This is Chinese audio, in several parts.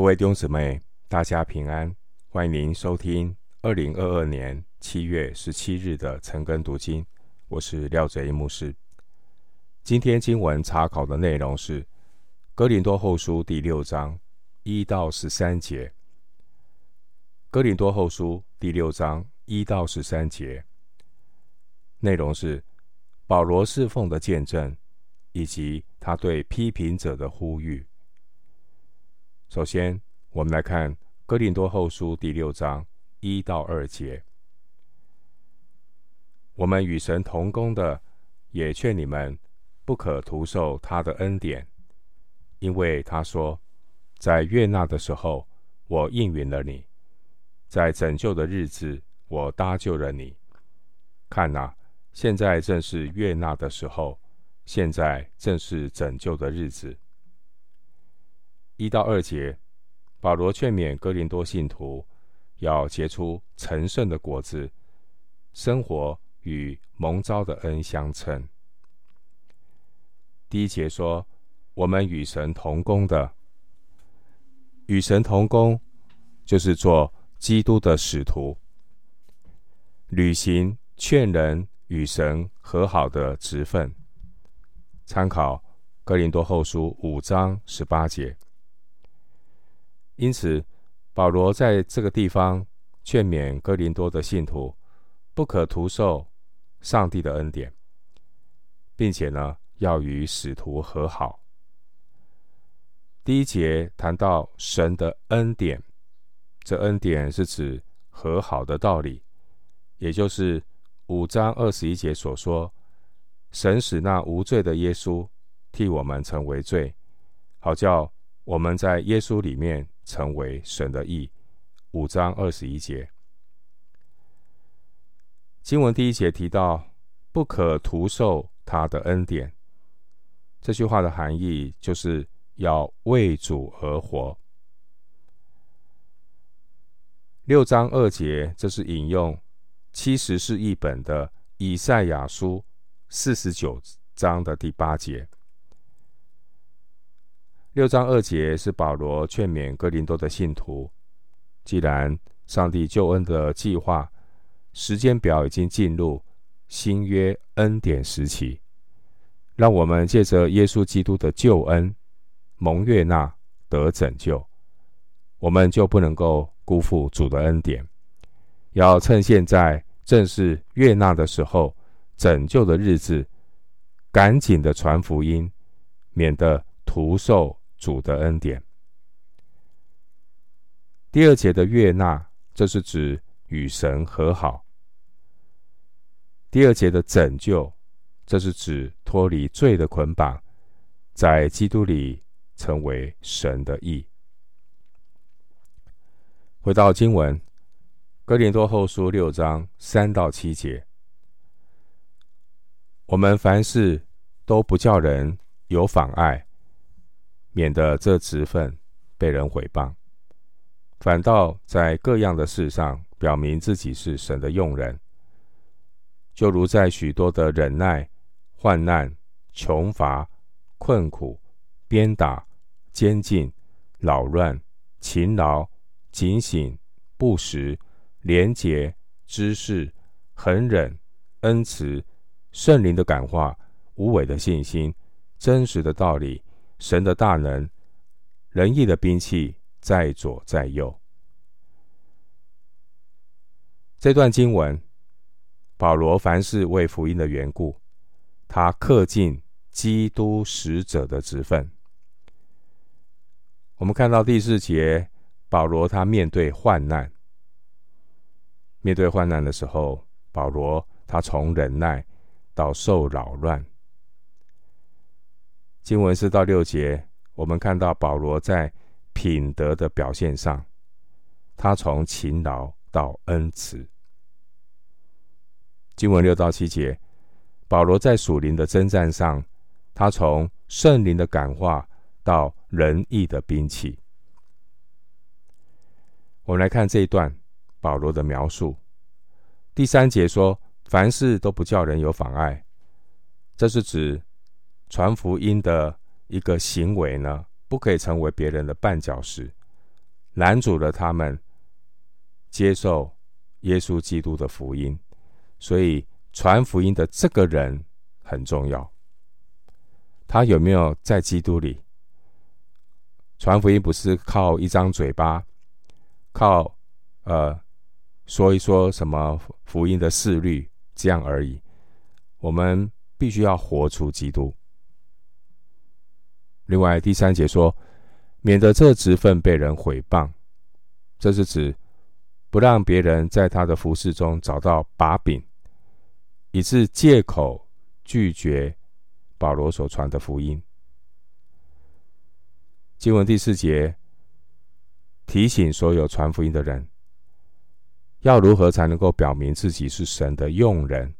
各位弟兄姊妹，大家平安！欢迎您收听二零二二年七月十七日的晨更读经。我是廖哲一牧师。今天经文查考的内容是《哥林多后书》第六章一到十三节。《哥林多后书》第六章一到十三节内容是保罗侍奉的见证，以及他对批评者的呼吁。首先，我们来看《哥林多后书》第六章一到二节。我们与神同工的，也劝你们不可徒受他的恩典，因为他说，在悦纳的时候，我应允了你；在拯救的日子，我搭救了你。看哪，现在正是悦纳的时候，现在正是拯救的日子。一到二节，保罗劝勉哥林多信徒要结出成圣的果子，生活与蒙召的恩相称。第一节说：“我们与神同工的，与神同工，就是做基督的使徒，履行劝人与神和好的职分。”参考哥林多后书五章十八节。因此，保罗在这个地方劝勉哥林多的信徒，不可徒受上帝的恩典，并且呢，要与使徒和好。第一节谈到神的恩典，这恩典是指和好的道理，也就是五章二十一节所说，神使那无罪的耶稣替我们成为罪，好叫我们在耶稣里面。成为神的义，五章二十一节经文第一节提到不可徒受他的恩典，这句话的含义就是要为主而活。六章二节这是引用七十士译本的以赛亚书四十九章的第八节。六章二节是保罗劝勉哥林多的信徒，既然上帝救恩的计划时间表已经进入新约恩典时期，让我们借着耶稣基督的救恩蒙悦纳得拯救，我们就不能够辜负主的恩典，要趁现在正是悦纳的时候、拯救的日子，赶紧的传福音，免得徒受。主的恩典。第二节的悦纳，这是指与神和好；第二节的拯救，这是指脱离罪的捆绑，在基督里成为神的义。回到经文，《哥林多后书》六章三到七节，我们凡事都不叫人有妨碍。免得这职分被人毁谤，反倒在各样的事上表明自己是神的用人，就如在许多的忍耐、患难、穷乏、困苦、鞭打、监禁、扰乱、勤劳、警醒、不时、廉洁、知识、恒忍、恩慈、圣灵的感化、无伪的信心、真实的道理。神的大能、仁义的兵器在左在右。这段经文，保罗凡事为福音的缘故，他恪尽基督使者的职分。我们看到第四节，保罗他面对患难，面对患难的时候，保罗他从忍耐到受扰乱。经文四到六节，我们看到保罗在品德的表现上，他从勤劳到恩慈。经文六到七节，保罗在属灵的征战上，他从圣灵的感化到仁义的兵器。我们来看这一段保罗的描述。第三节说：“凡事都不叫人有妨碍。”这是指。传福音的一个行为呢，不可以成为别人的绊脚石，拦阻了他们接受耶稣基督的福音。所以，传福音的这个人很重要。他有没有在基督里？传福音不是靠一张嘴巴，靠呃说一说什么福音的事律这样而已。我们必须要活出基督。另外，第三节说，免得这职分被人毁谤，这是指不让别人在他的服事中找到把柄。以致借口拒绝保罗所传的福音。经文第四节提醒所有传福音的人，要如何才能够表明自己是神的用人，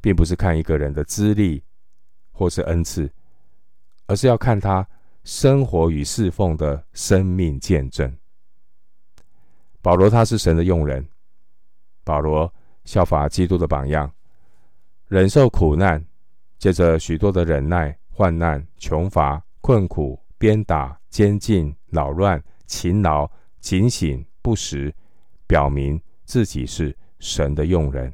并不是看一个人的资历或是恩赐，而是要看他生活与侍奉的生命见证。保罗他是神的用人，保罗效法基督的榜样。忍受苦难，借着许多的忍耐、患难、穷乏、困苦、鞭打、监禁、扰乱、勤劳、警醒、不时，表明自己是神的用人。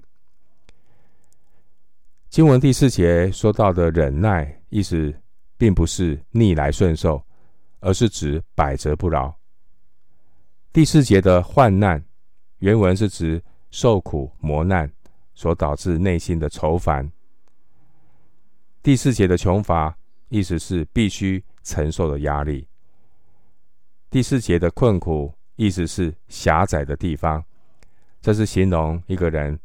经文第四节说到的忍耐，意思并不是逆来顺受，而是指百折不挠。第四节的患难，原文是指受苦磨难。所导致内心的愁烦。第四节的穷乏，意思是必须承受的压力。第四节的困苦，意思是狭窄的地方，这是形容一个人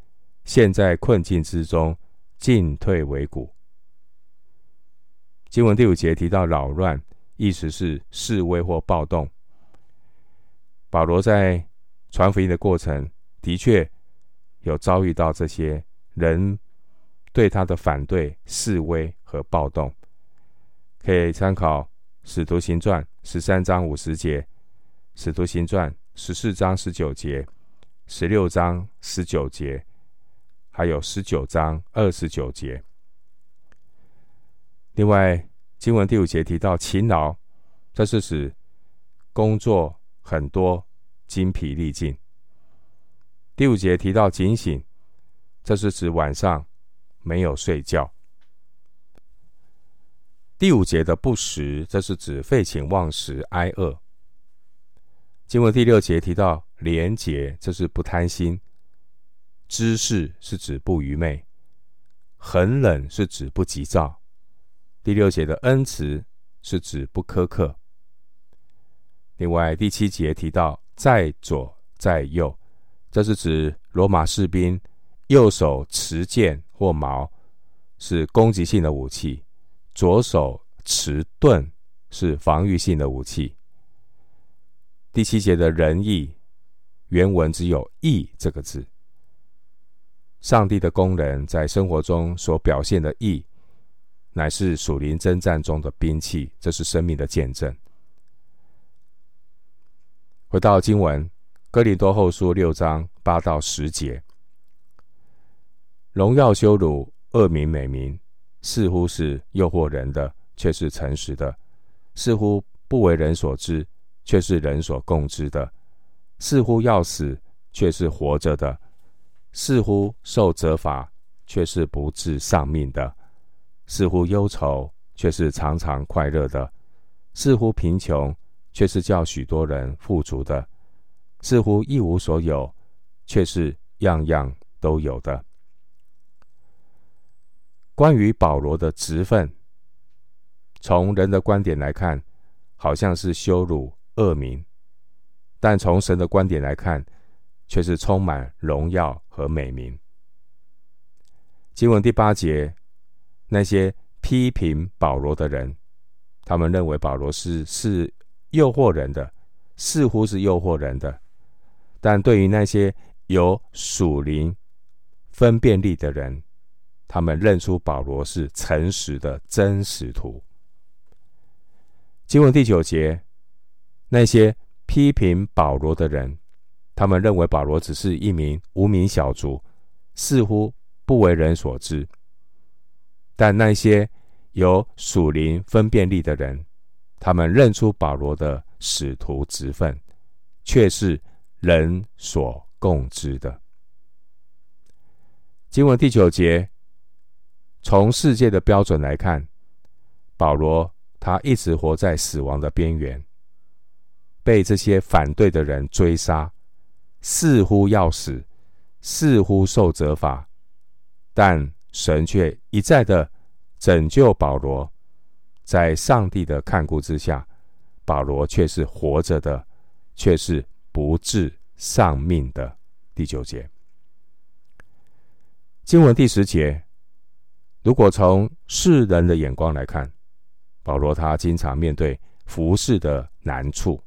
陷在困境之中，进退维谷。经文第五节提到扰乱，意思是示威或暴动。保罗在传福音的过程，的确。有遭遇到这些人对他的反对、示威和暴动，可以参考《使徒行传》十三章五十节，《使徒行传》十四章十九节、十六章十九节，还有十九章二十九节。另外，经文第五节提到勤劳，这是指工作很多、精疲力尽。第五节提到警醒，这是指晚上没有睡觉。第五节的不食，这是指废寝忘食、挨饿。经文第六节提到廉洁，这是不贪心；知识是指不愚昧；恒冷是指不急躁。第六节的恩慈是指不苛刻。另外，第七节提到在左在右。这是指罗马士兵右手持剑或矛，是攻击性的武器；左手持盾是防御性的武器。第七节的仁义原文只有“义”这个字。上帝的工人在生活中所表现的义，乃是属灵征战中的兵器，这是生命的见证。回到经文。哥林多后书六章八到十节，荣耀羞辱、恶名美名，似乎是诱惑人的，却是诚实的；似乎不为人所知，却是人所共知的；似乎要死，却是活着的；似乎受责罚，却是不致丧命的；似乎忧愁，却是常常快乐的；似乎贫穷，却是叫许多人富足的。似乎一无所有，却是样样都有的。关于保罗的职分，从人的观点来看，好像是羞辱、恶名；但从神的观点来看，却是充满荣耀和美名。经文第八节，那些批评保罗的人，他们认为保罗是是诱惑人的，似乎是诱惑人的。但对于那些有属灵分辨力的人，他们认出保罗是诚实的真使徒。经文第九节，那些批评保罗的人，他们认为保罗只是一名无名小卒，似乎不为人所知。但那些有属灵分辨力的人，他们认出保罗的使徒职分。却是人所共知的。经文第九节，从世界的标准来看，保罗他一直活在死亡的边缘，被这些反对的人追杀，似乎要死，似乎受责罚，但神却一再的拯救保罗，在上帝的看顾之下，保罗却是活着的，却是不致丧命的。第九节，经文第十节，如果从世人的眼光来看，保罗他经常面对服事的难处，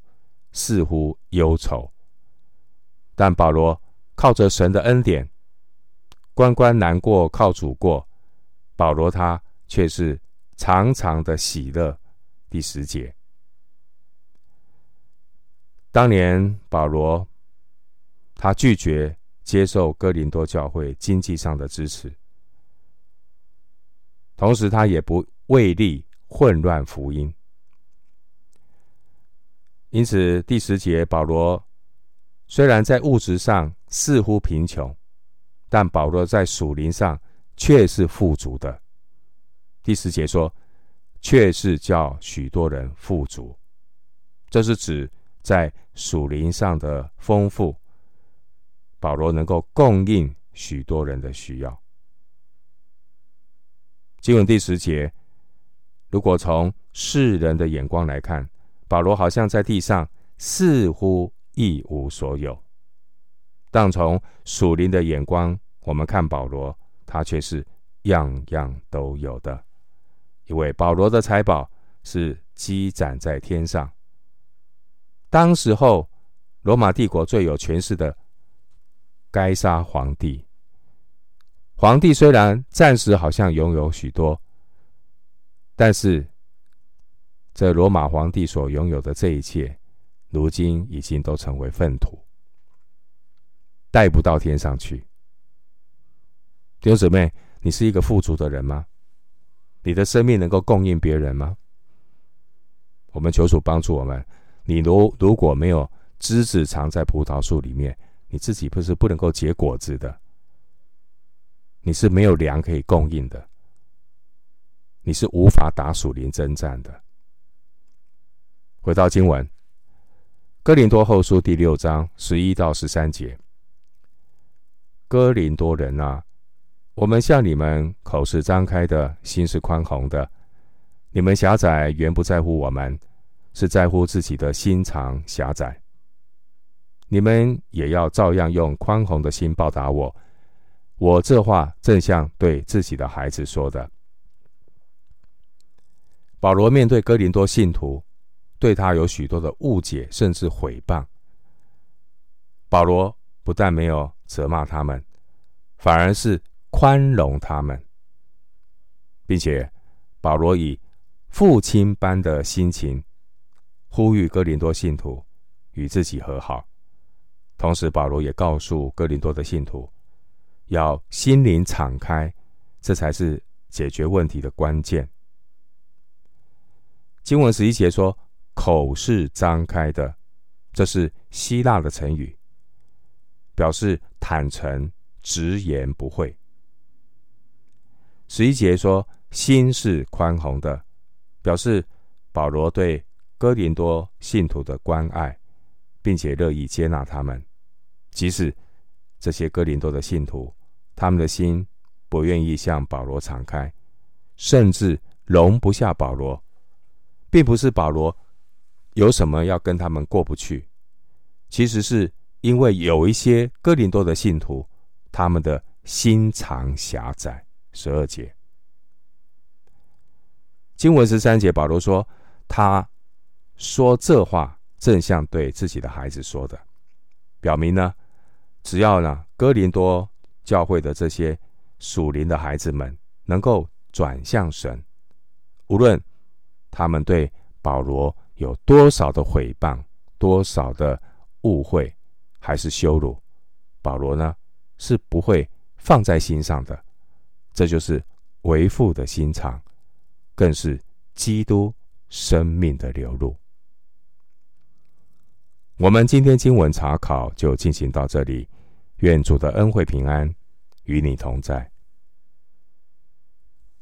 似乎忧愁。但保罗靠着神的恩典，关关难过靠主过，保罗他却是常常的喜乐。第十节，当年保罗他拒绝接受哥林多教会经济上的支持，同时他也不为利混乱福音，因此第十节保罗。虽然在物质上似乎贫穷，但保罗在属灵上却是富足的。第十节说，却是叫许多人富足，这是指在属灵上的丰富，保罗能够供应许多人的需要。经文第十节，如果从世人的眼光来看，保罗好像在地上似乎。一无所有，但从属灵的眼光，我们看保罗，他却是样样都有的。因为保罗的财宝是积攒在天上。当时候，罗马帝国最有权势的该撒皇帝，皇帝虽然暂时好像拥有许多，但是这罗马皇帝所拥有的这一切。如今已经都成为粪土，带不到天上去。弟兄姊妹，你是一个富足的人吗？你的生命能够供应别人吗？我们求主帮助我们。你如如果没有枝子藏在葡萄树里面，你自己不是不能够结果子的。你是没有粮可以供应的，你是无法打属灵征战的。回到经文。哥林多后书第六章十一到十三节，哥林多人啊，我们向你们口是张开的，心是宽宏的。你们狭窄原不在乎我们，是在乎自己的心肠狭窄。你们也要照样用宽宏的心报答我。我这话正像对自己的孩子说的。保罗面对哥林多信徒。对他有许多的误解，甚至毁谤。保罗不但没有责骂他们，反而是宽容他们，并且保罗以父亲般的心情呼吁哥林多信徒与自己和好。同时，保罗也告诉哥林多的信徒，要心灵敞开，这才是解决问题的关键。经文十一节说。口是张开的，这是希腊的成语，表示坦诚、直言不讳。十一节说心是宽宏的，表示保罗对哥林多信徒的关爱，并且乐意接纳他们，即使这些哥林多的信徒，他们的心不愿意向保罗敞开，甚至容不下保罗，并不是保罗。有什么要跟他们过不去？其实是因为有一些哥林多的信徒，他们的心肠狭窄。十二节，经文十三节，保罗说：“他说这话，正像对自己的孩子说的，表明呢，只要呢哥林多教会的这些属灵的孩子们能够转向神，无论他们对保罗。”有多少的毁谤，多少的误会，还是羞辱，保罗呢是不会放在心上的。这就是为父的心肠，更是基督生命的流露。我们今天经文查考就进行到这里，愿主的恩惠平安与你同在。